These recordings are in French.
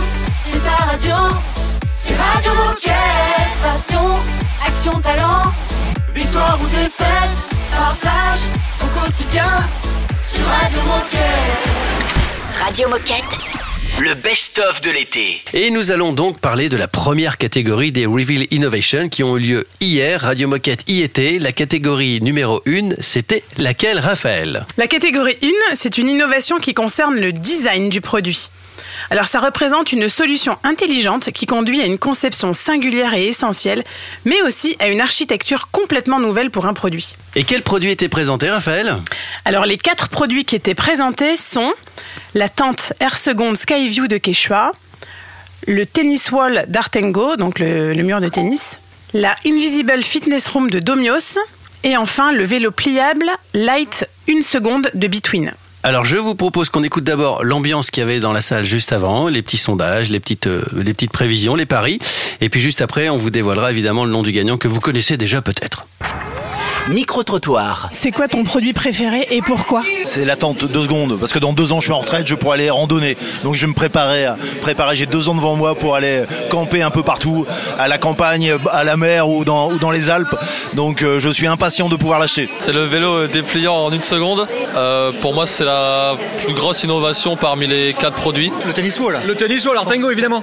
C'est ta radio. C'est Radio Moquette. Passion, action, talent. Victoire ou défaite, partage au quotidien sur Radio Moquette. Radio Moquette. Le best-of de l'été. Et nous allons donc parler de la première catégorie des Reveal Innovation qui ont eu lieu hier. Radio Moquette y était. La catégorie numéro 1, c'était laquelle, Raphaël? La catégorie 1, c'est une innovation qui concerne le design du produit. Alors ça représente une solution intelligente qui conduit à une conception singulière et essentielle, mais aussi à une architecture complètement nouvelle pour un produit. Et quel produit était présenté, Raphaël? Alors les quatre produits qui étaient présentés sont la tente Air Second Skyview de Quechua, le tennis wall d'Artengo, donc le, le mur de tennis, la Invisible Fitness Room de Domios, et enfin le vélo pliable Light 1 seconde de Between. Alors je vous propose qu'on écoute d'abord l'ambiance qu'il y avait dans la salle juste avant, les petits sondages, les petites, euh, les petites prévisions, les paris. Et puis juste après, on vous dévoilera évidemment le nom du gagnant que vous connaissez déjà peut-être. Micro-trottoir. C'est quoi ton produit préféré et pourquoi C'est l'attente deux secondes parce que dans deux ans je suis en retraite, je pourrais aller randonner. Donc je vais me préparer, à préparer. J'ai deux ans devant moi pour aller camper un peu partout, à la campagne, à la mer ou dans, ou dans les Alpes. Donc euh, je suis impatient de pouvoir l'acheter. C'est le vélo dépliant en une seconde. Euh, pour moi, c'est la plus grosse innovation parmi les quatre produits. Le tennis wall. Le tennis wall Artengo évidemment.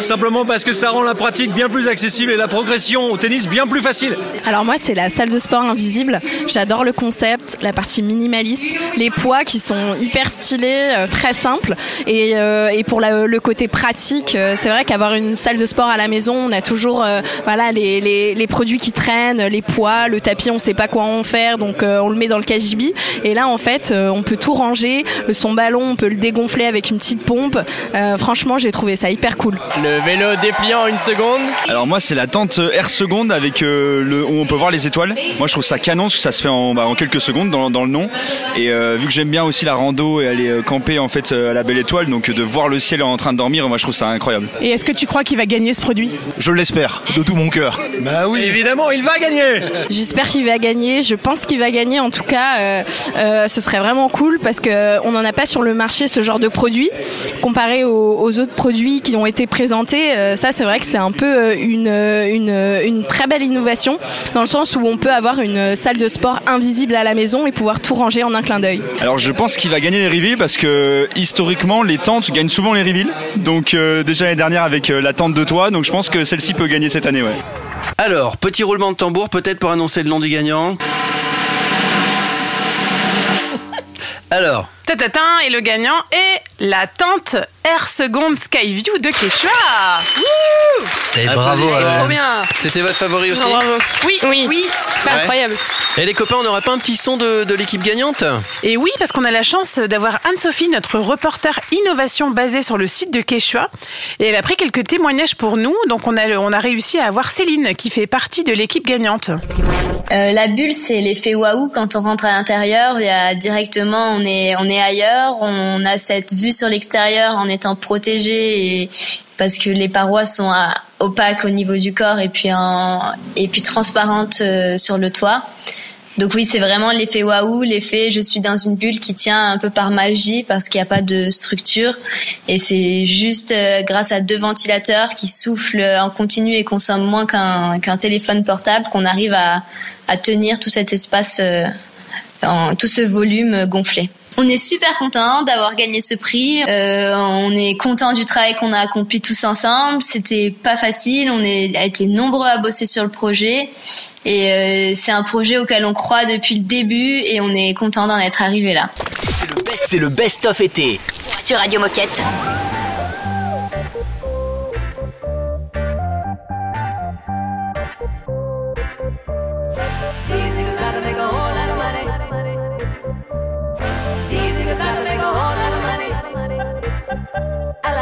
Simplement parce que ça rend la pratique bien plus accessible et la progression au tennis bien plus facile. Alors moi, c'est la salle de sport invisible. J'adore le concept, la partie minimaliste, les poids qui sont hyper stylés, euh, très simples. Et, euh, et pour la- le côté pratique, euh, c'est vrai qu'avoir une salle de sport à la maison, on a toujours euh, voilà les, les, les produits qui traînent, les poids, le tapis, on sait pas quoi en faire, donc euh, on le met dans le KGB. Et là, en fait, euh, on peut tout ranger. Son ballon, on peut le dégonfler avec une petite pompe. Euh, franchement, j'ai trouvé ça hyper cool. Le vélo dépliant en une seconde. Alors moi c'est la tente Air seconde avec euh, le où on peut voir les étoiles. Moi je trouve ça canon ça se fait en, bah, en quelques secondes dans, dans le nom. Et euh, vu que j'aime bien aussi la rando et aller euh, camper en fait euh, à la belle étoile, donc de voir le ciel en train de dormir, moi je trouve ça incroyable. Et est-ce que tu crois qu'il va gagner ce produit? Je l'espère de tout mon cœur. Bah oui. Évidemment, il va gagner. J'espère qu'il va gagner. Je pense qu'il va gagner. En tout cas, euh, euh, ce serait vraiment cool parce que on n'en a pas sur le marché ce genre de produit comparé aux, aux autres produits qui ont été présentés. euh, ça, c'est vrai que c'est un peu une, une, une très belle innovation dans le sens où on peut avoir une salle de sport invisible à la maison et pouvoir tout ranger en un clin d'œil. Alors je pense qu'il va gagner les reveals parce que historiquement les tentes gagnent souvent les reveals. Donc euh, déjà l'année dernière avec euh, la tente de toit, donc je pense que celle-ci peut gagner cette année ouais. Alors, petit roulement de tambour peut-être pour annoncer le nom du gagnant. Alors, Tatatin et le gagnant est la tente Air Second Skyview de Quechua. Et bravo. C'est trop bien. C'était votre favori aussi oui, Oui, oui. Ouais. Incroyable. Et les copains, on n'aura pas un petit son de, de l'équipe gagnante Et oui, parce qu'on a la chance d'avoir Anne-Sophie, notre reporter innovation basée sur le site de Quechua. Et elle a pris quelques témoignages pour nous. Donc on a, on a réussi à avoir Céline qui fait partie de l'équipe gagnante. Euh, la bulle, c'est l'effet waouh. Quand on rentre à l'intérieur, il y a directement, on est, on est ailleurs. On a cette vue sur l'extérieur en étant protégé et parce que les parois sont opaques au niveau du corps et puis et puis transparentes euh, sur le toit. Donc oui, c'est vraiment l'effet waouh, l'effet je suis dans une bulle qui tient un peu par magie parce qu'il n'y a pas de structure et c'est juste euh, grâce à deux ventilateurs qui soufflent en continu et consomment moins qu'un téléphone portable qu'on arrive à, à tenir tout cet espace, euh, tout ce volume gonflé. On est super content d'avoir gagné ce prix. Euh, on est content du travail qu'on a accompli tous ensemble. C'était pas facile. On est, a été nombreux à bosser sur le projet et euh, c'est un projet auquel on croit depuis le début et on est content d'en être arrivé là. C'est le best-of été. Sur Radio Moquette.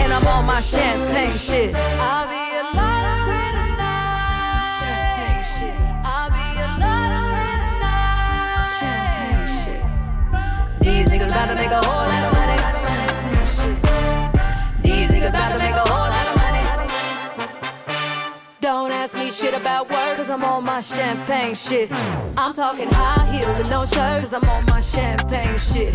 And I'm on my champagne shit. I'll be a lottery tonight. Champagne shit. I'll be a lot of lottery tonight. Champagne shit. These niggas about to make a whole lot of money. Champagne shit. These niggas about to make a whole lot of money. Don't ask me shit about work, cause I'm on my champagne shit. I'm talking high heels and no shirt, cause I'm on my champagne shit.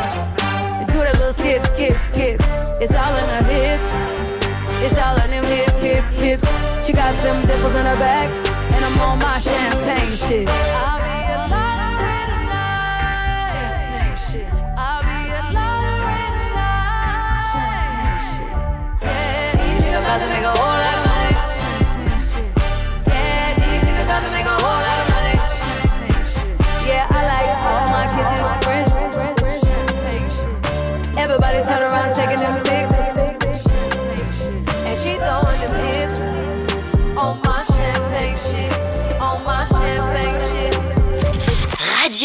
Skip, skip, skip. It's all in her hips. It's all in them hip, hip, hips. She got them dimples in her back. And I'm on my champagne shit. I'll be a lottery tonight. Champagne shit. I'll be a lottery tonight. Champagne shit. Yeah, niggas about to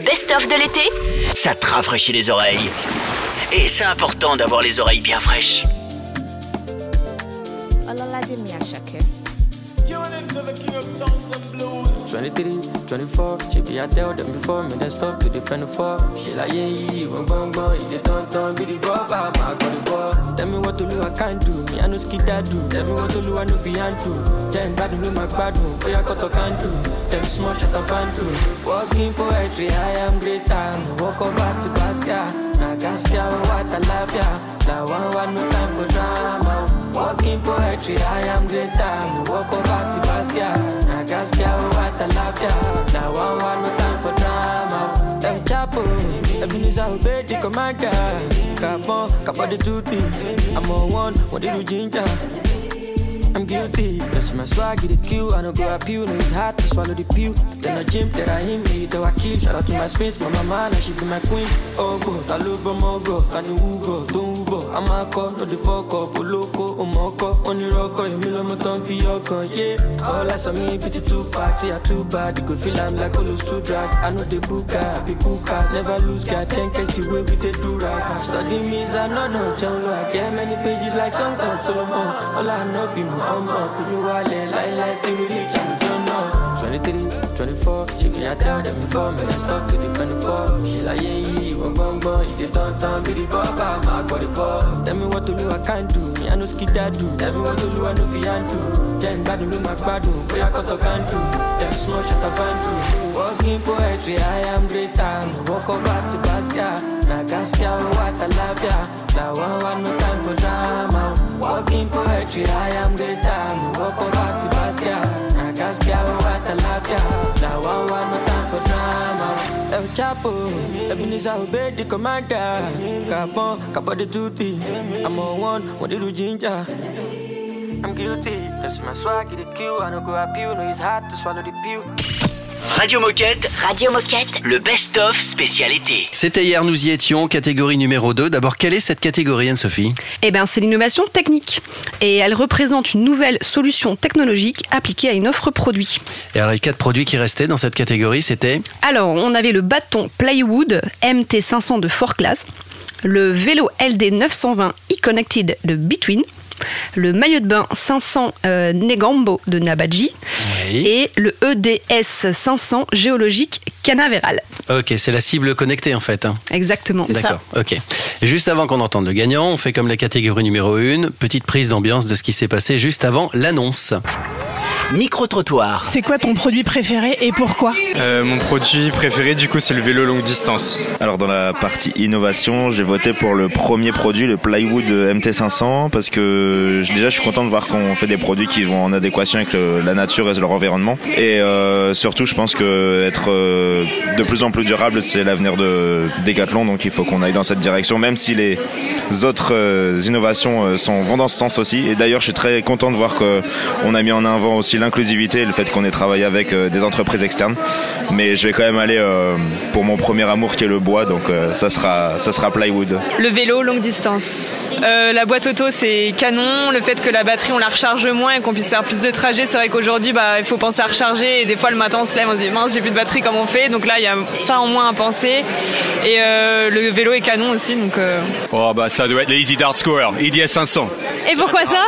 Best-of de l'été Ça te rafraîchit les oreilles. Et c'est important d'avoir les oreilles bien fraîches. 24, she be I tell them before me, then stop to defend the fall. She like, yeah, yeah, one bang bang, you the turn turn, be the rubber, my god, the ball. Tell me what to do, I can't do, me I no skid that do. Tell me what to do, I no be to. Then bad with my bad move, boy, I got to can do. Them small shut up and do. Walking poetry, I am greater. Walk over to Gaskia, na Gaskia, what I love ya. Now one, one, no time for drama. Walking poetry, I am greater. Walk over to Basquiat. Now Gaskia, what a lafia. Now one one, no time for drama. Them chapo, Ebenezer obey the commander. Capon, capo the duty. I'm on one, what did you ginger? I'm guilty. That's my swag, the queue. I don't go you. No, it's hard to swallow the pew. Then I gym, then I hit me, though I kill. Shout out to my space, my mama, now she be my queen. Oh, go, Taluba Mogo, Kani Ugo, Tumbo. I'm a call, no the fuck up, Oloko, Omoko, Only Rocko, Emilio Moton, Fiocon, yeah. All I saw me, pity too party, I too bad. You could feel I'm like Olos too drag. I know the book, I be cooker, never lose, God, can't catch the way we they do right. Study me, I know, no, John I get many pages like songs of Solomon. All I know be more, ọmọ torí wálé láíláí i tell them before man i stop to the twenty four ṣèlàyé yìí ìwọ̀n gbọ̀ngbọ̀n ìdè you bíi bọ́ọ̀bà máa gbọ́ the fall. tell me what to do, I can't do Me i no skip that do. Tell me what to do, I no fi handle jẹ́ ìgbádùn ló máa gbádùn bóyá kọ́tọ̀ can do dem small do. Walking poetry i am greater. Walk over now Gaskia, what I love ya. Now one, one, no time for drama. Walking poetry, I am greater. Walk over to Basquiat, now Gaskia, what I love ya. Now one, one, no time for drama. El Chapo, Ebenezer obey the commander. Capon, capo the duty. I'm on one, what did you ginger? I'm guilty, that's my swag, the queue. I don't go up you, no, it's hard to swallow the pew. Radio Moquette. Radio Moquette. Le best-of spécialité. C'était hier, nous y étions, catégorie numéro 2. D'abord, quelle est cette catégorie, Anne-Sophie? Eh bien, c'est l'innovation technique. Et elle représente une nouvelle solution technologique appliquée à une offre produit. Et alors, les quatre produits qui restaient dans cette catégorie, c'était? Alors, on avait le bâton Plywood MT500 de Fort Class, le vélo LD 920 e-Connected de Between, le maillot de bain 500 euh, Negambo de Nabaji et le EDS 500 géologique canavéral. Ok, c'est la cible connectée en fait. hein. Exactement. D'accord, ok. Et juste avant qu'on entende le gagnant, on fait comme la catégorie numéro 1, petite prise d'ambiance de ce qui s'est passé juste avant l'annonce. Micro-trottoir. C'est quoi ton produit préféré et pourquoi? Euh, mon produit préféré, du coup, c'est le vélo longue distance. Alors dans la partie innovation, j'ai voté pour le premier produit, le Plywood MT500, parce que déjà je suis content de voir qu'on fait des produits qui vont en adéquation avec le- la nature et leur environnement. Et euh, surtout, je pense que être euh, de plus en plus durable, c'est l'avenir de Decathlon, donc il faut qu'on aille dans cette direction, même si les autres euh, innovations euh, sont, vont dans ce sens aussi. Et d'ailleurs, je suis très content de voir qu'on a mis en avant aussi l'inclusivité et le fait qu'on ait travaillé avec euh, des entreprises externes. Mais je vais quand même aller euh, pour mon premier amour qui est le bois, donc euh, ça sera ça sera Plywood. Le vélo longue distance. Euh, la boîte auto c'est canon. Le fait que la batterie on la recharge moins et qu'on puisse faire plus de trajets, c'est vrai qu'aujourd'hui bah, il faut penser à recharger et des fois le matin on se lève on se dit mince j'ai plus de batterie comment on fait? Donc là il y a ça en moins à penser. Et euh, le vélo est canon aussi donc. euh, Oh bah ça doit être l'Easy Dart Score, IDS 500. Et pourquoi ça?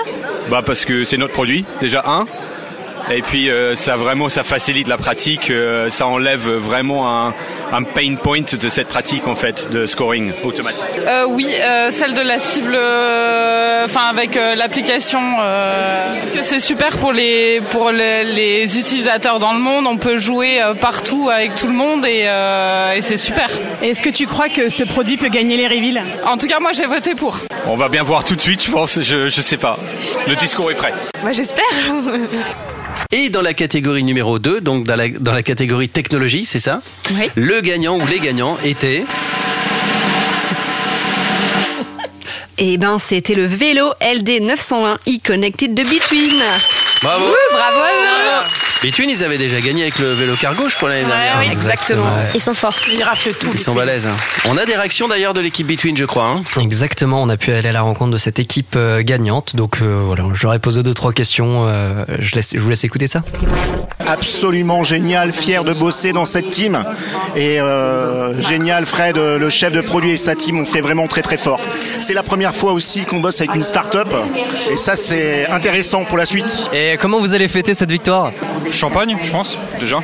Bah parce que c'est notre produit, déjà un. Et puis euh, ça vraiment ça facilite la pratique, euh, ça enlève vraiment un, un pain point de cette pratique en fait de scoring automatique. Euh, oui, euh, celle de la cible, euh, enfin avec euh, l'application, euh, que c'est super pour les pour les, les utilisateurs dans le monde. On peut jouer euh, partout avec tout le monde et, euh, et c'est super. Est-ce que tu crois que ce produit peut gagner les reveals? En tout cas, moi j'ai voté pour. On va bien voir tout de suite, je pense, je, je sais pas. Le discours est prêt. Bah j'espère. Et dans la catégorie numéro 2, donc dans la, dans la catégorie technologie, c'est ça Oui. Le gagnant ou les gagnants étaient... Et ben, c'était le vélo LD 920 e-Connected de Between. Bravo. Bravo à eux. Between, ils avaient déjà gagné avec le vélo cargo, je crois, l'année dernière. oui, exactement. Ils sont forts. Ils raflent tout. Ils sont balèzes. hein. On a des réactions d'ailleurs de l'équipe Between, je crois. hein. Exactement, on a pu aller à la rencontre de cette équipe euh, gagnante. Donc euh, voilà, je leur ai posé deux trois questions. euh, je, laisse, je vous laisse écouter ça. absolument génial, fier de bosser dans cette team. Et euh, génial, Fred, le chef de produit et sa team ont fait vraiment très très fort. C'est la première fois aussi qu'on bosse avec une start-up. Et ça, c'est intéressant pour la suite. Et comment vous allez fêter cette victoire? Champagne, je pense, déjà.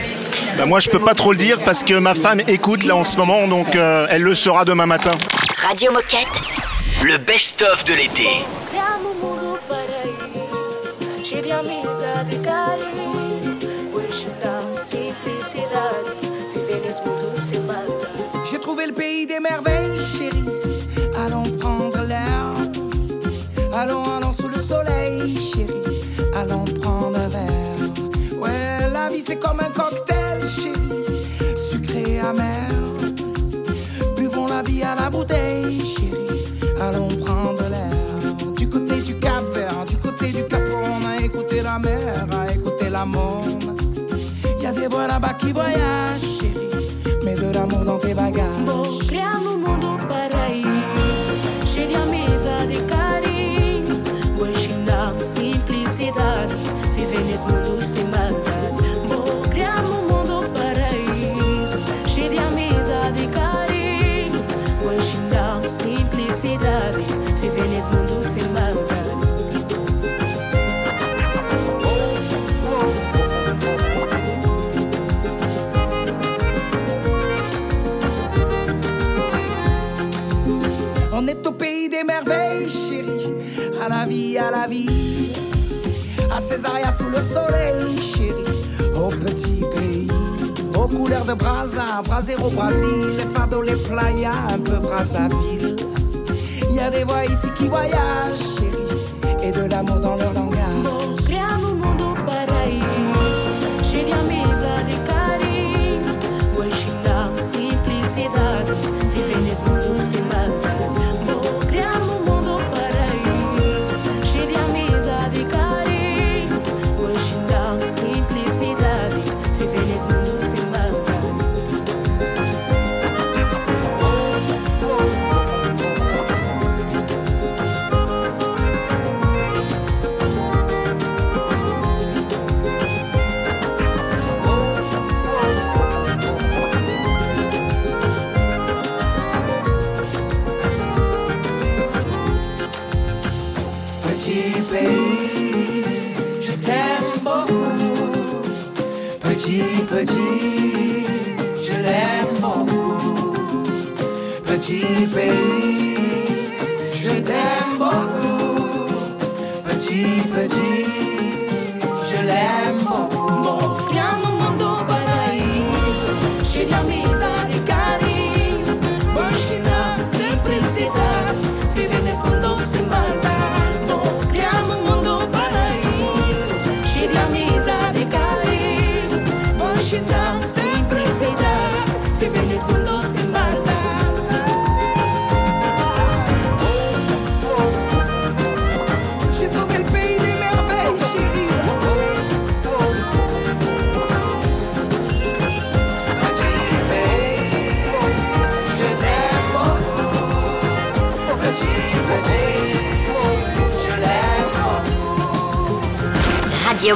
Bah, moi, je peux pas trop le dire parce que ma femme écoute là en ce moment, donc euh, elle le saura demain matin. Radio Moquette. Le best-of de l'été. Amizade e carinho. Simplicidade, viver nesse mundo sem maldade. J'ai trouvé le pays des merveilles, Guarabaqui, Goiás soleil, chérie. Au petit pays, aux couleurs de Brasa, Brasero, Brasil, les fardeaux, les playas, un peu Brazzaville. Y a des voix ici qui voyagent, chérie, et de l'amour dans leur langue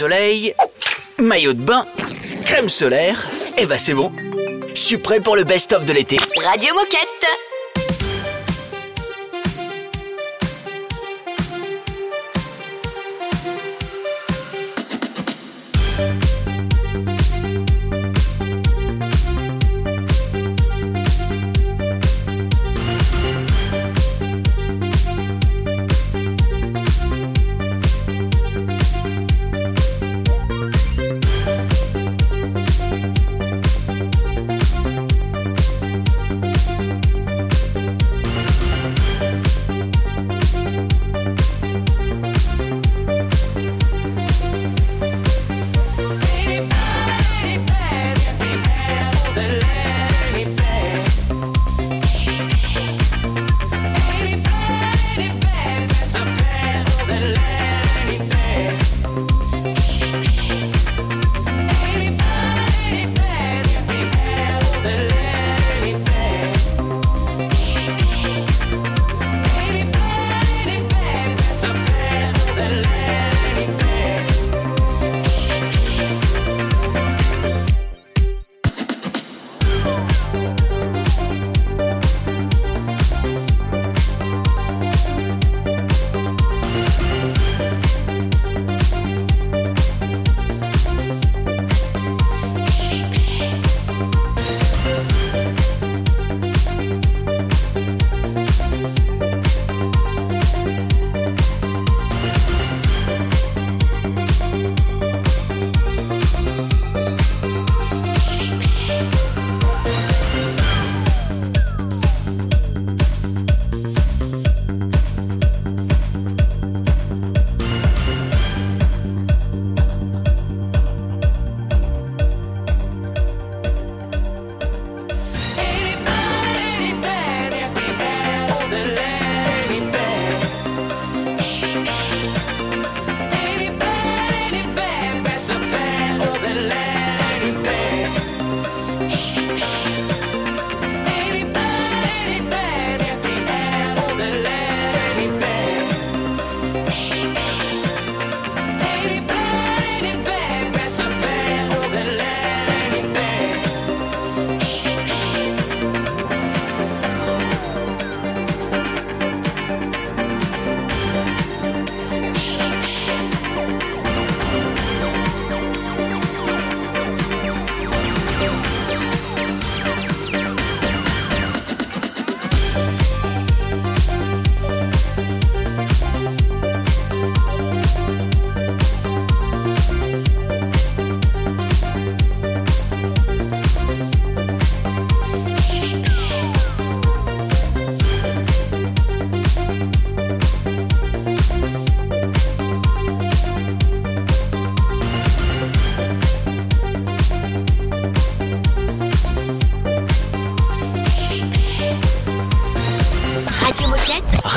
Soleil, maillot de bain, crème solaire, et bah c'est bon. Je suis prêt pour le best-of de l'été. Radio Moquette.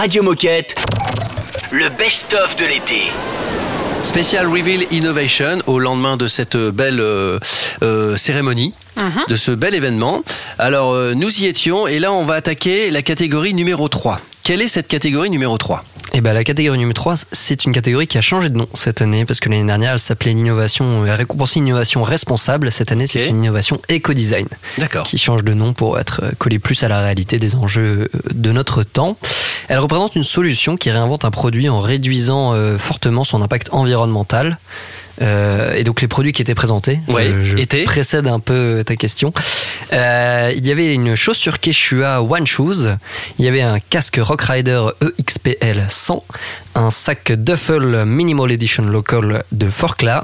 Radio Moquette, le best-of de l'été. Spécial Reveal Innovation au lendemain de cette belle euh, euh, cérémonie, Mhm. de ce bel événement. Alors, euh, nous y étions et là, on va attaquer la catégorie numéro 3. Quelle est cette catégorie numéro 3 Et ben la catégorie numéro 3, c'est une catégorie qui a changé de nom cette année parce que l'année dernière, elle s'appelait l'innovation, elle récompensait une innovation responsable. Cette année, c'est une innovation éco-design. D'accord. Qui change de nom pour être collée plus à la réalité des enjeux de notre temps. Elle représente une solution qui réinvente un produit en réduisant euh, fortement son impact environnemental. Euh, et donc les produits qui étaient présentés, Ouais, euh, je étaient précède un peu ta question. Euh, il y avait une chaussure Quechua One Shoes, il y avait un casque Rock Rider EXPL 100, un sac Duffel Minimal Edition Local de Forclaz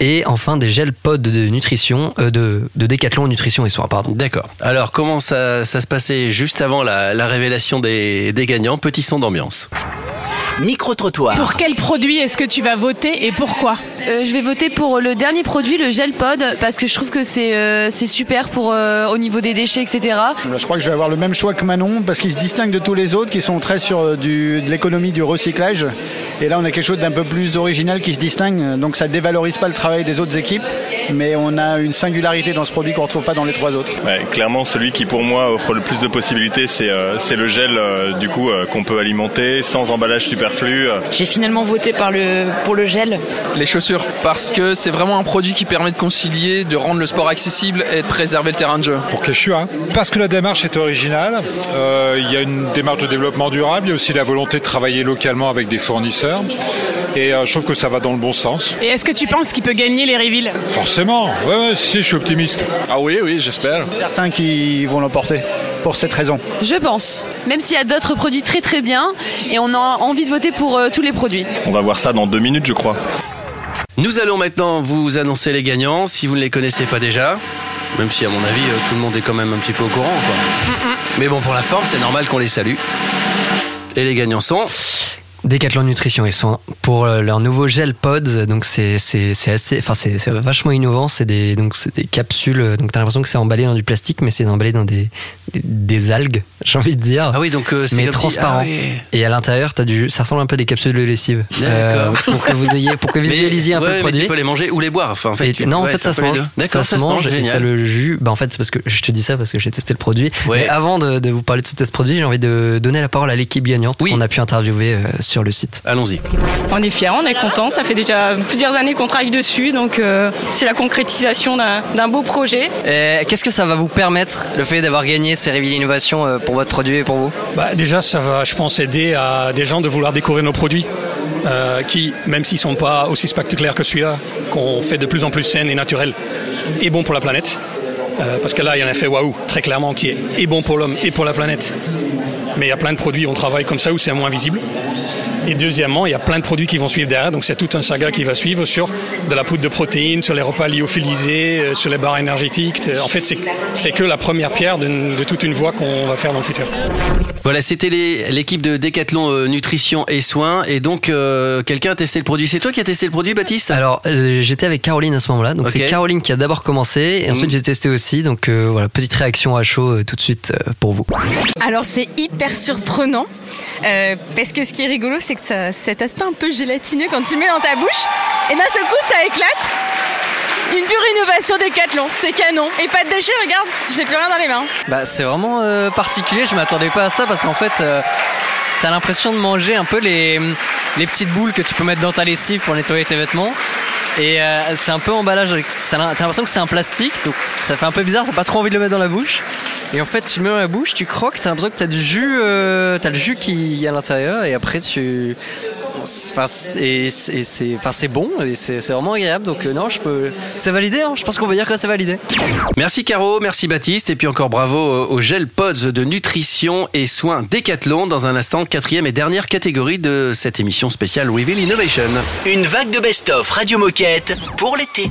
et enfin des gels pods de nutrition, euh, de, de Decathlon Nutrition et Soins, pardon. D'accord. Alors, comment ça, ça se passait juste avant la, la révélation des, des gagnants? Petit son d'ambiance. Micro-trottoir. Pour quel produit est-ce que tu vas voter et pourquoi? Euh, je vais voter pour le dernier produit, le gel pod, parce que je trouve que c'est euh, c'est super pour euh, au niveau des déchets, etc. Je crois que je vais avoir le même choix que Manon parce qu'il se distingue de tous les autres qui sont très sur euh, du, de l'économie du recyclage. Et là, on a quelque chose d'un peu plus original qui se distingue. Donc, ça dévalorise pas le travail des autres équipes. mais on a une singularité dans ce produit qu'on retrouve pas dans les trois autres. Ouais, clairement, celui qui pour moi offre le plus de possibilités, c'est euh, c'est le gel euh, du coup euh, qu'on peut alimenter sans emballage superflu. J'ai finalement voté par le, pour le gel. Les chaussures, parce que c'est vraiment un produit qui permet de concilier, de rendre le sport accessible et de préserver le terrain de jeu. Pour Quechua, parce que la démarche est originale, euh, il y a une démarche de développement durable, il y a aussi la volonté de travailler localement avec des fournisseurs, et euh, je trouve que ça va dans le bon sens. Et est-ce que tu penses qu'il peut gagner les reveals Forcément, ouais, ouais, si, je suis optimiste. Ah oui, oui, j'espère. Certains qui vont l'emporter pour cette raison. Je pense. Même s'il y a d'autres produits très très bien et on a envie de voter pour euh, tous les produits. On va voir ça dans deux minutes, je crois. Nous allons maintenant vous annoncer les gagnants si vous ne les connaissez pas déjà. Même si, à mon avis, euh, tout le monde est quand même un petit peu au courant. Quoi. Mais bon, pour la forme, c'est normal qu'on les salue. Et les gagnants sont. Décathlon Nutrition et Soins pour euh, leur nouveau gel pods. Donc c'est assez, enfin c'est c'est vachement innovant. C'est des donc c'est des capsules. euh, Donc t'as l'impression que c'est emballé dans du plastique, mais c'est emballé dans des des, des algues. J'ai envie de dire. Ah oui, donc euh, c'est mais comme si- transparent. ah oui. Et à l'intérieur, t'as du, ça ressemble un peu à des capsules de lessive. Euh, pour que vous ayez, pour que vous Mais- visualisiez un peu ouais, le mais produit. tu peux les manger ou les boire. Enfin, en fait, Et tu- non, en ouais, fait, ça se mange. ça, se mange. et t'as le jus. Bah, en fait, c'est parce que je te dis ça parce que j'ai testé le produit. Mais avant de, de vous parler de ce test produit, j'ai envie de donner la parole à l'équipe gagnante qu'on a pu interviewer euh, sur le site. Allons-y. On est fiers, on est content. Ça fait déjà plusieurs années qu'on travaille dessus, donc euh, c'est la concrétisation d'un beau projet. Qu'est-ce que ça va vous permettre, le fait d'avoir gagné ces Reveal Innovation euh, pour votre produit et pour vous? Bah, déjà, ça va, je pense, aider à des gens de vouloir découvrir nos produits, euh, qui, même s'ils sont pas aussi spectaculaires que celui-là, qu'on fait de plus en plus sain et naturel, et bon pour la planète. Euh, parce que là, il y a un effet waouh, très clairement, qui est et bon pour l'homme et pour la planète. Mais il y a plein de produits, on travaille comme ça où c'est moins visible. Et deuxièmement, il y a plein de produits qui vont suivre derrière. Donc c'est tout un saga qui va suivre sur de la poudre de protéines, sur les repas lyophilisés, euh, sur les barres énergétiques. En fait, c'est- que la première pierre de toute une voie qu'on va faire dans le futur. Voilà, c'était l'équipe de Décathlon euh, Nutrition et Soins. Et donc, euh, quelqu'un a testé le produit. C'est toi qui as testé le produit, Baptiste? Alors, euh, j'étais avec Caroline à ce moment-là. Donc, c'est Caroline qui a d'abord commencé et ensuite Mhm. j'ai testé aussi. Donc, euh, voilà, petite réaction à chaud euh, tout de suite euh, pour vous. Alors c'est hyper surprenant euh, parce que ce qui est rigolo c'est que ça, cet aspect un peu gélatineux quand tu mets dans ta bouche et d'un seul coup ça éclate. Une pure innovation Décathlon, c'est canon. Et pas de déchets, regarde, j'ai plus rien dans les mains. Bah, c'est vraiment euh, particulier. Je m'attendais pas à ça parce qu'en fait, euh, t'as l'impression de manger un peu les petites boules que tu peux mettre dans ta lessive pour nettoyer tes vêtements. Et euh, c'est un peu emballage T'as l'impression que c'est un plastique, donc ça fait un peu bizarre. T'as pas trop envie de le mettre dans la bouche. Et en fait, tu le mets dans la bouche, tu croques, t'as l'impression que t'as du jus, euh, t'as le jus qui est à l'intérieur, et après tu. C'est- Enfin, c'est bon et c'est c'est vraiment agréable. Donc euh, non, je peux. C'est validé. Hein, je pense qu'on peut dire que c'est validé. Merci Caro, merci Baptiste, et puis encore bravo au gel Pods de nutrition et soins Décathlon. Dans un instant, quatrième et dernière catégorie de cette émission spéciale Reveal Innovation. Une vague de best-of Radio Moquette pour l'été.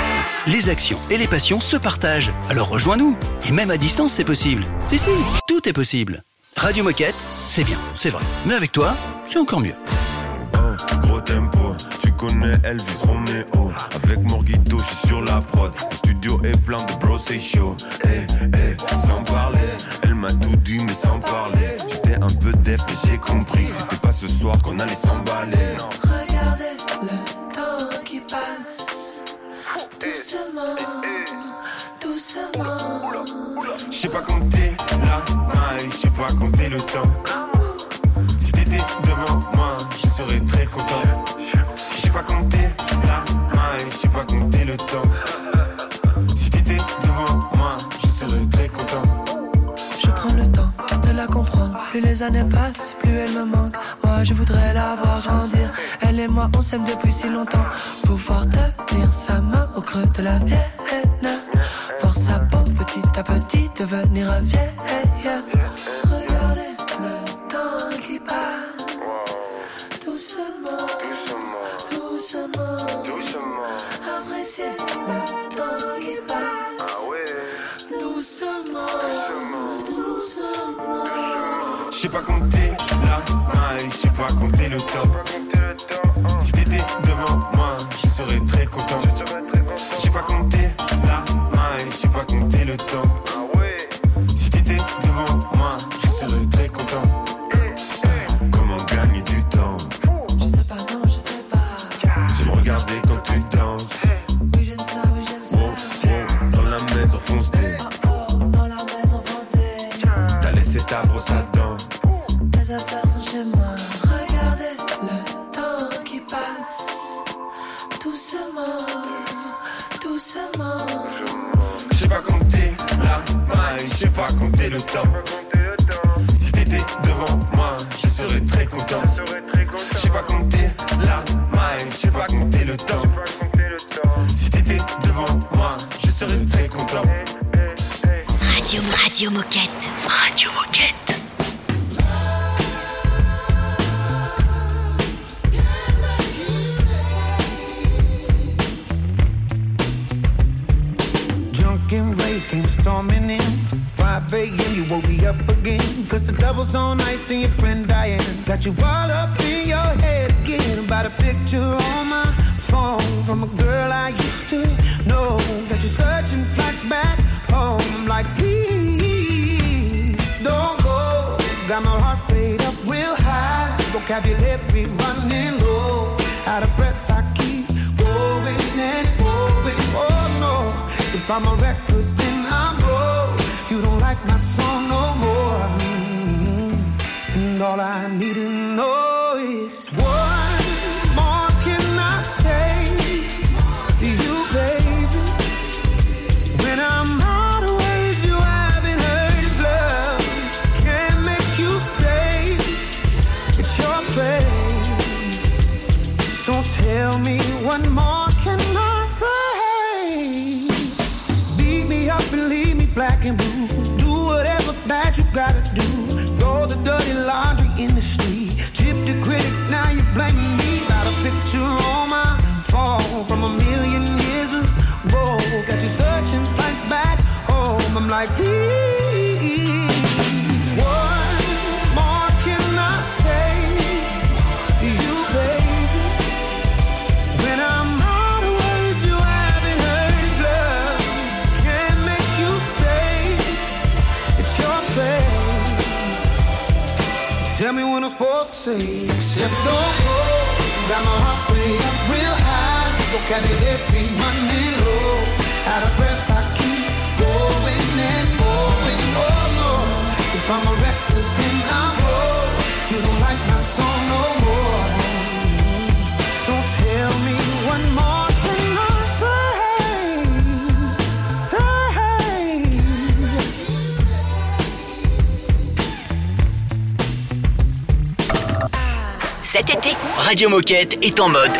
Les actions et les passions se partagent. Alors rejoins-nous. Et même à distance, c'est possible. Si, si, tout est possible. Radio Moquette, c'est bien, c'est vrai. Mais avec toi, c'est encore mieux. Gros tempo, tu connais Elvis Romeo Avec Morgito, je suis sur la prod Le studio est plein de bros, c'est chaud Eh, eh, sans parler Elle m'a tout dit mais sans parler J'étais un peu def et j'ai compris que C'était pas ce soir qu'on allait s'emballer Regardez le temps qui passe doucement, doucement. Je sais pas compter la maille, je sais pas compter le temps. Si t'étais devant moi, je serais très content. Je sais pas compter la maille, je sais pas compter le temps Plus les années passent, plus elle me manque. Moi, je voudrais la voir grandir. Elle et moi, on s'aime depuis si longtemps. Pouvoir tenir sa main au creux de la mienne. Voir sa peau petit à petit devenir vieille. Sais pas compter la maille, je sais pas compter le temps Got my heart rate up real high. Vocabulary running low. Out of breath, I keep going and going. Oh no. If I'm a record, then I'm broke. You don't like my song no more. Mm. And all I need to know see. Sip, don't go. Got my heart way up real high. Look at it, every beat. Cet été, Radio Moquette est en mode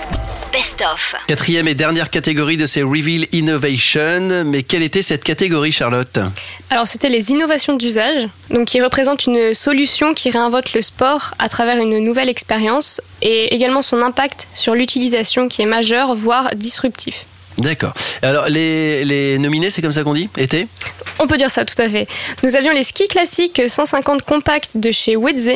best-of. Quatrième et dernière catégorie de ces Reveal Innovation. Mais quelle était cette catégorie, Charlotte? Alors, c'était les innovations d'usage, donc qui représentent une solution qui réinvente le sport à travers une nouvelle expérience et également son impact sur l'utilisation qui est majeur, voire disruptif. D'accord. Alors, les, les nominés, c'est comme ça qu'on dit? Été On peut dire ça, tout à fait. Nous avions les skis classiques 150 compacts de chez Wedze,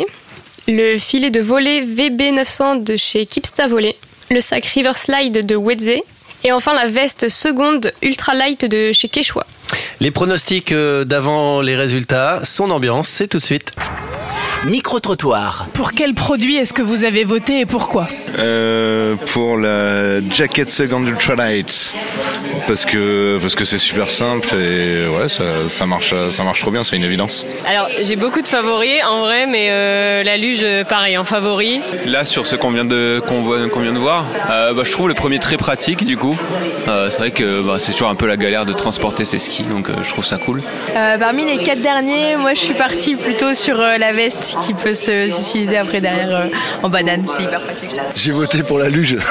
le filet de volet VB900 de chez Kipsta Volley, le sac River Slide de Wedze, et enfin la veste seconde Ultra Light de chez Quechua. Les pronostics euh, d'avant les résultats, son ambiance, c'est tout de suite. Micro-trottoir. Pour quel produit est-ce que vous avez voté et pourquoi Euh, pour la Jacket Second Ultralight parce que parce que c'est super simple et ouais ça, ça marche ça marche trop bien c'est une évidence. Alors, j'ai beaucoup de favoris en vrai, mais euh, la luge, euh, pareil, en favori. Là, sur ce qu'on vient de qu'on voit- qu'on vient de voir, euh, bah, je trouve le premier très pratique du coup. Euh, c'est vrai que bah, c'est toujours un peu la galère de transporter ses skis, donc euh, je trouve ça cool. Euh, parmi les quatre derniers, moi je suis partie plutôt sur euh, la veste qui peut se- s'utiliser après derrière euh, en banane. C'est hyper pratique. J'ai voté pour la luge.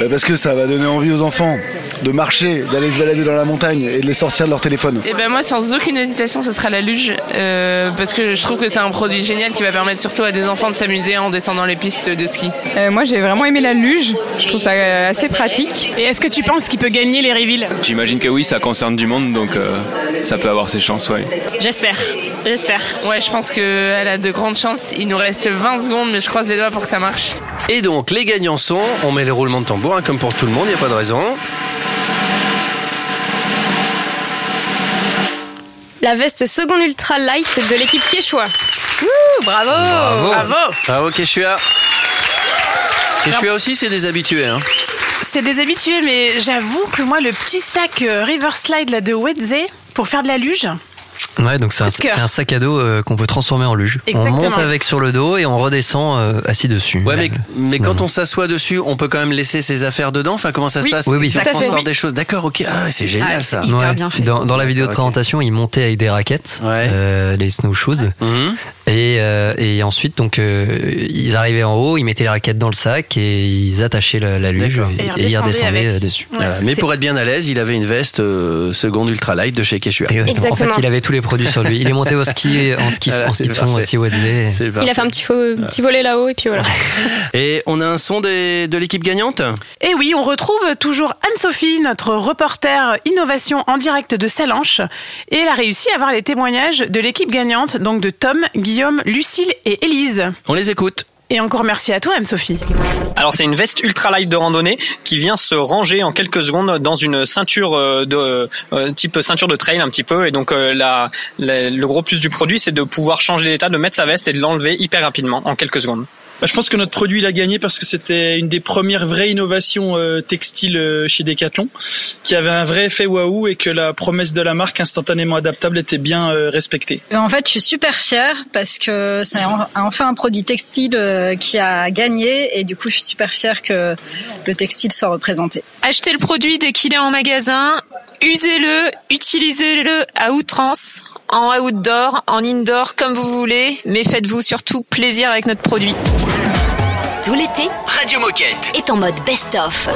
Bah, Parce que ça va donner envie aux enfants de marcher, d'aller se balader dans la montagne et de les sortir de leur téléphone. Eh ben moi, sans aucune hésitation, ce sera la luge, euh, parce que je trouve que c'est un produit génial qui va permettre surtout à des enfants de s'amuser en descendant les pistes de ski. Euh, moi, j'ai vraiment aimé la luge. Je trouve ça euh, assez pratique. Et est-ce que tu penses qu'il peut gagner les reveals J'imagine que oui, ça concerne du monde, donc euh, ça peut avoir ses chances, ouais. J'espère, j'espère. Ouais, je pense qu'elle a de grandes chances. Il nous reste 20 secondes, mais je croise les doigts pour que ça marche. Et donc, les gagnants sont, on met les roulements de tambour, hein, comme pour tout le monde, il n'y a pas de raison. La veste seconde Ultra Light de l'équipe Quechua. Ouh, bravo Bravo Bravo, Keshua Keshua aussi, c'est des habitués. Hein. C'est des habitués, mais j'avoue que moi, le petit sac euh, River Slide là, de Wedze pour faire de la luge, Ouais, donc c'est un, sac à dos euh, qu'on peut transformer en luge. Exactement. On monte avec sur le dos et on redescend euh, assis dessus. Ouais, mais, mais quand on s'assoit dessus, on peut quand même laisser ses affaires dedans. Enfin, comment ça se passe? Oui, oui. À fait. transporte Oui. des choses. D'accord, ok. Ah, ouais, c'est génial ça. Ouais. Dans, dans la vidéo de présentation, ils montaient avec des raquettes, euh, les snowshoes, Mhm. et, euh, et ensuite donc euh, ils arrivaient en haut, ils mettaient les raquettes dans le sac et ils attachaient la, la luge et, ils redescendaient dessus. Voilà. Mais pour être bien à l'aise, il avait une veste euh, seconde ultra light de chez Keshua. En fait, il avait tous les produits sur lui. Il est monté au ski, en ski, Voilà, en ski de fond aussi, Wadley. Il a fait un petit, faux- petit volet là-haut et puis voilà. Et on a un son des- de l'équipe gagnante? Et oui, on retrouve toujours Anne-Sophie, notre reporter innovation en direct de Salanches. Et elle a réussi à avoir les témoignages de l'équipe gagnante, donc de Tom, Guillaume, Lucille et Élise. On les écoute. Et encore merci à toi, Anne-Sophie. Alors c'est une veste ultra light de randonnée qui vient se ranger en quelques secondes dans une ceinture euh, de euh, type ceinture de trail un petit peu et donc euh, le gros plus du produit c'est de pouvoir changer d'état, de mettre sa veste et de l'enlever hyper rapidement en quelques secondes. Bah, je pense que notre produit il a gagné parce que c'était une des premières vraies innovations euh, textiles euh, chez Decathlon, qui avait un vrai effet waouh et que la promesse de la marque instantanément adaptable était bien euh, respectée. En fait, je suis super fière parce que c'est en- enfin un produit textile euh, qui a gagné et du coup, je suis super fière que le textile soit représenté. Achetez le produit dès qu'il est en magasin, usez-le, utilisez-le à outrance, en outdoor, en indoor, comme vous voulez, mais faites-vous surtout plaisir avec notre produit. Tout l'été, Radio Moquette est en mode best-of.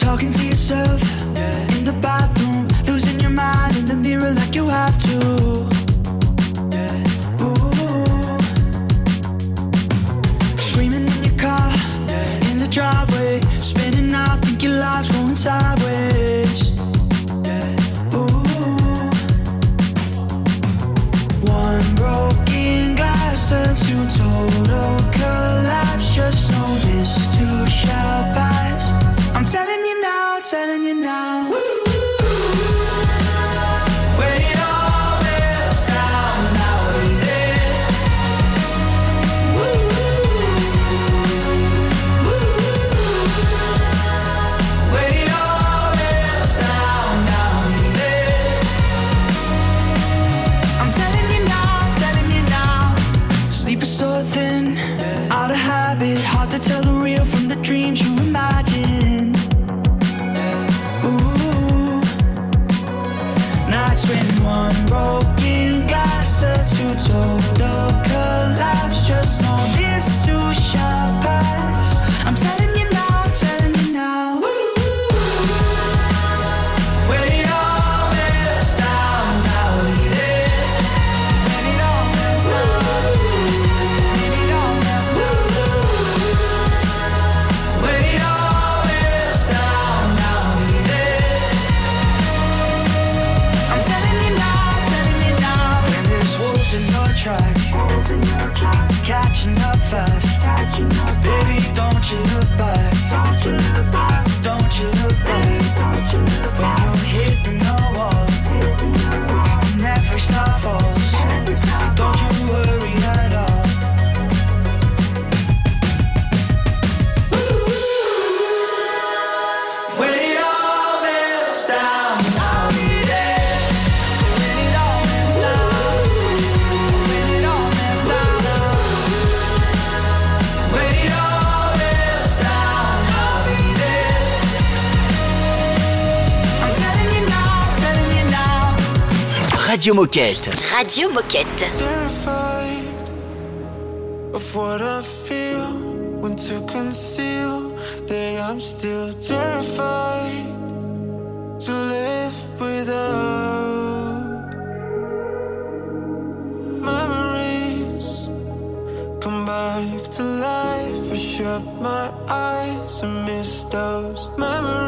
Talking to yourself in the bathroom, losing your mind in the mirror like you have to. Life's going sideways. Ooh. One broken glass turns to total collapse. Just know this too shall pass. I'm telling you now, telling you now. When watching her by. Radio Moquette. Radio Moquette. Of what I feel when to conceal that I'm still terrified to live without memories come back to life. I shut my eyes and miss those memories.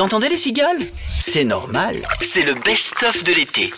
Vous entendez les cigales? C'est normal, c'est le best-of de l'été.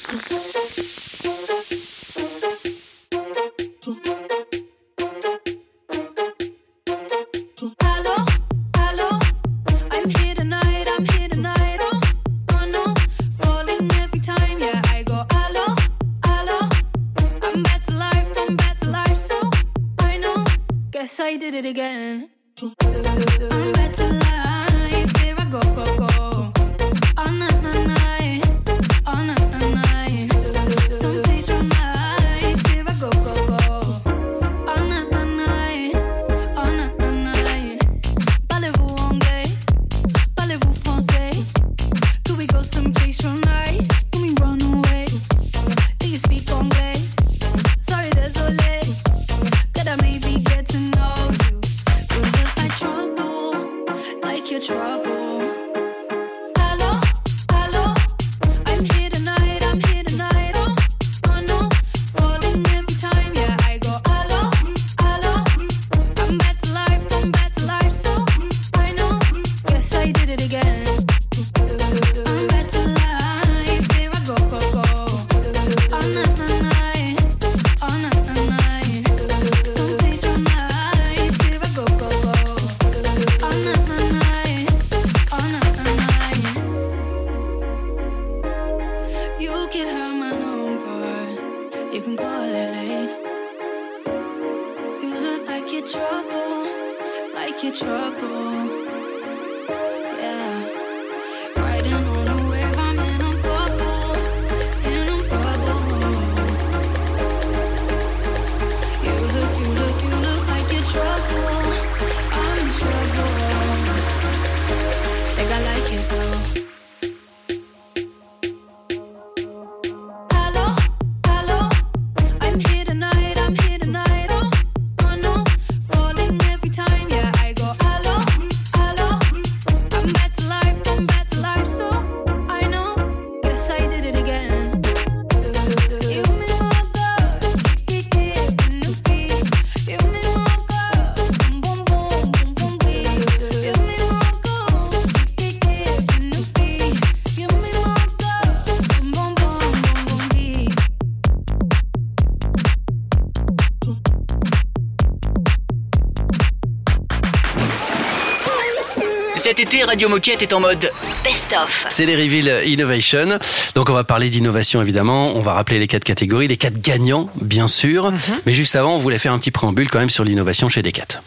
Cet été, Radio Moquette est en mode best-of. C'est les Reveal Innovation. Donc on va parler d'innovation évidemment. On va rappeler les quatre catégories, les quatre gagnants bien sûr. Mais juste avant, on voulait faire un petit préambule quand même sur l'innovation chez Decat.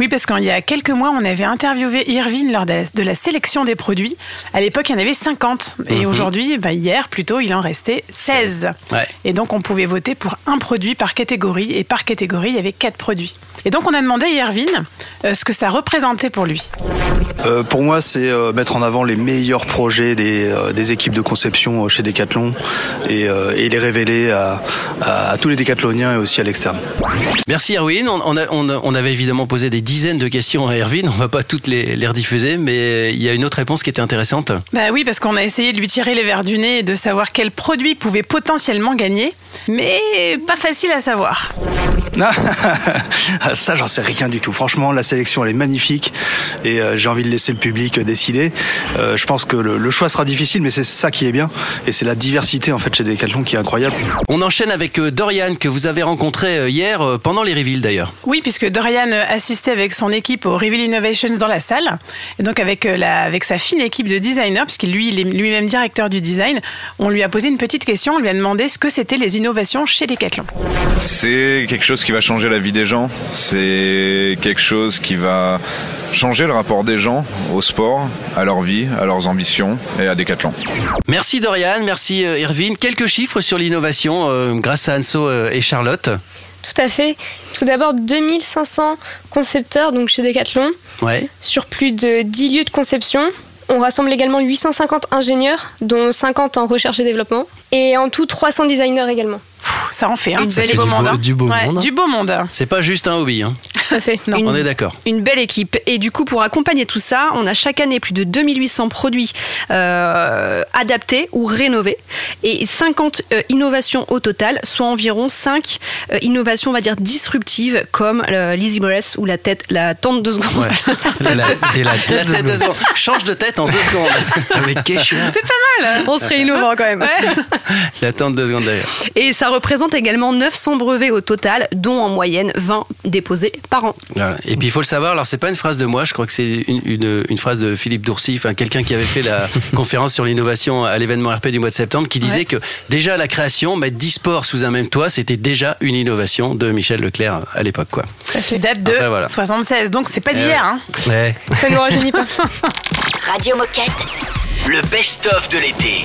Oui, parce qu'il y a quelques mois, on avait interviewé Irvine lors de la, de la sélection des produits. À l'époque, il y en avait 50. Et Mhm. aujourd'hui, bah, hier plutôt, il en restait 16. Ouais. Et donc, on pouvait voter pour un produit par catégorie. Et par catégorie, il y avait quatre produits. Et donc, on a demandé à Irvine euh, ce que ça représentait pour lui. Euh, pour moi, c'est euh, mettre en avant les meilleurs projets des, euh, des équipes de conception euh, chez Decathlon et, euh, et les révéler à, à- à tous les décathloniens et aussi à l'externe. Merci Erwin. On, on a- on a- on avait évidemment posé des dizaines de questions à Erwin. On va pas toutes les, les rediffuser, mais il y a une autre réponse qui était intéressante. Bah oui, parce qu'on a essayé de lui tirer les verres du nez et de savoir quel produit pouvait potentiellement gagner. Mais pas facile à savoir. Ah, Ça, j'en sais rien du tout. Franchement, la sélection, elle est magnifique et euh, j'ai envie de laisser le public décider. Euh, je pense que le, le choix sera difficile, mais c'est ça qui est bien et c'est la diversité en fait chez Decathlon qui est incroyable. On enchaîne avec euh, Dorian que vous avez rencontré euh, hier euh, pendant les reveals d'ailleurs. Oui, puisque Dorian euh, assistait avec son équipe au Reveal Innovations dans la salle. Et donc, avec, euh, la, avec sa fine équipe de designers, puisqu'il lui, lui-même directeur du design, on lui a posé une petite question. On lui a demandé ce que c'était les innovations chez Decathlon. C'est quelque chose qui va changer la vie des gens. C'est quelque chose qui va changer le rapport des gens au sport, à leur vie, à leurs ambitions et à Decathlon. Merci Dorian, merci euh, Erwin. Quelques chiffres sur l'innovation euh, grâce à Anso euh, et Charlotte. Tout à fait. Tout d'abord, 2500 concepteurs donc chez Decathlon Ouais. sur plus de 10 lieux de conception. On rassemble également 850 ingénieurs, dont 50 en recherche et développement, et en tout 300 designers également. Ça en fait, hein. Une Ça belle fait du équipe. beau- du beau Ouais, monde. Du beau monde. C'est pas juste un hobby. Hein. On est d'accord. Une belle équipe. Et du coup, pour accompagner tout ça, on a chaque année plus de 2800 produits euh, adaptés ou rénovés et 50 euh, innovations au total, soit environ 5 euh, innovations, on va dire, disruptives comme l'Easy Breath ou la tête, la tente de secondes. La, et la tête, de seconde. Change de tête en deux secondes. Kesha. C'est pas mal. On serait innovant quand même. L'attente deux secondes d'ailleurs. Et ça représente également 900 brevets au total, dont en moyenne 20 déposés par an. Voilà. Et puis il faut le savoir, alors c'est pas une phrase de moi, je crois que c'est une, une, une phrase de Philippe Dourcy, enfin quelqu'un qui avait fait la conférence sur l'innovation à l'événement RP du mois de septembre, qui disait Ouais. que déjà la création, mettre 10 sports sous un même toit, c'était déjà une innovation de Michel Leclerc à l'époque. quoi. Qui date de Après, voilà. 76, donc c'est pas Eh d'hier. ouais. Hein. Ouais. Ça nous rajeunit pas. Radio Moquette. Le best-of de l'été.